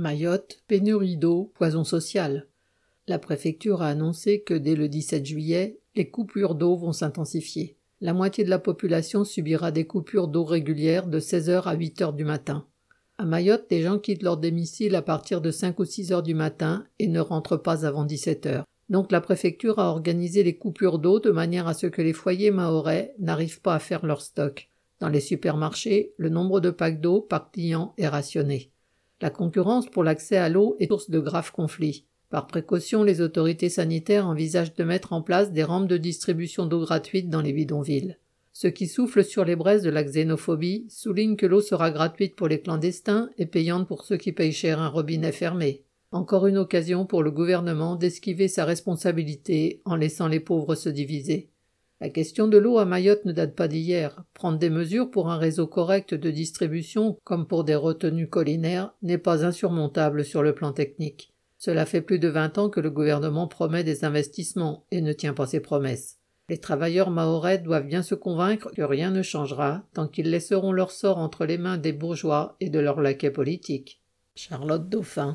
Mayotte, pénurie d'eau, poison social. La préfecture a annoncé que dès le 17 juillet, les coupures d'eau vont s'intensifier. La moitié de la population subira des coupures d'eau régulières de 16h à 8h du matin. À Mayotte, les gens quittent leur domicile à partir de 5 ou 6 heures du matin et ne rentrent pas avant 17 heures. Donc la préfecture a organisé les coupures d'eau de manière à ce que les foyers mahorais n'arrivent pas à faire leur stock. Dans les supermarchés, le nombre de packs d'eau par client est rationné. La concurrence pour l'accès à l'eau est source de graves conflits. Par précaution, les autorités sanitaires envisagent de mettre en place des rampes de distribution d'eau gratuite dans les bidonvilles. Ceux qui soufflent sur les braises de la xénophobie soulignent que l'eau sera gratuite pour les clandestins et payante pour ceux qui payent cher un robinet fermé. Encore une occasion pour le gouvernement d'esquiver sa responsabilité en laissant les pauvres se diviser. La question de l'eau à Mayotte ne date pas d'hier. Prendre des mesures pour un réseau correct de distribution, comme pour des retenues collinaires, n'est pas insurmontable sur le plan technique. Cela fait plus de vingt ans que le gouvernement promet des investissements et ne tient pas ses promesses. Les travailleurs mahorais doivent bien se convaincre que rien ne changera tant qu'ils laisseront leur sort entre les mains des bourgeois et de leurs laquais politiques. Charlotte Dauphin.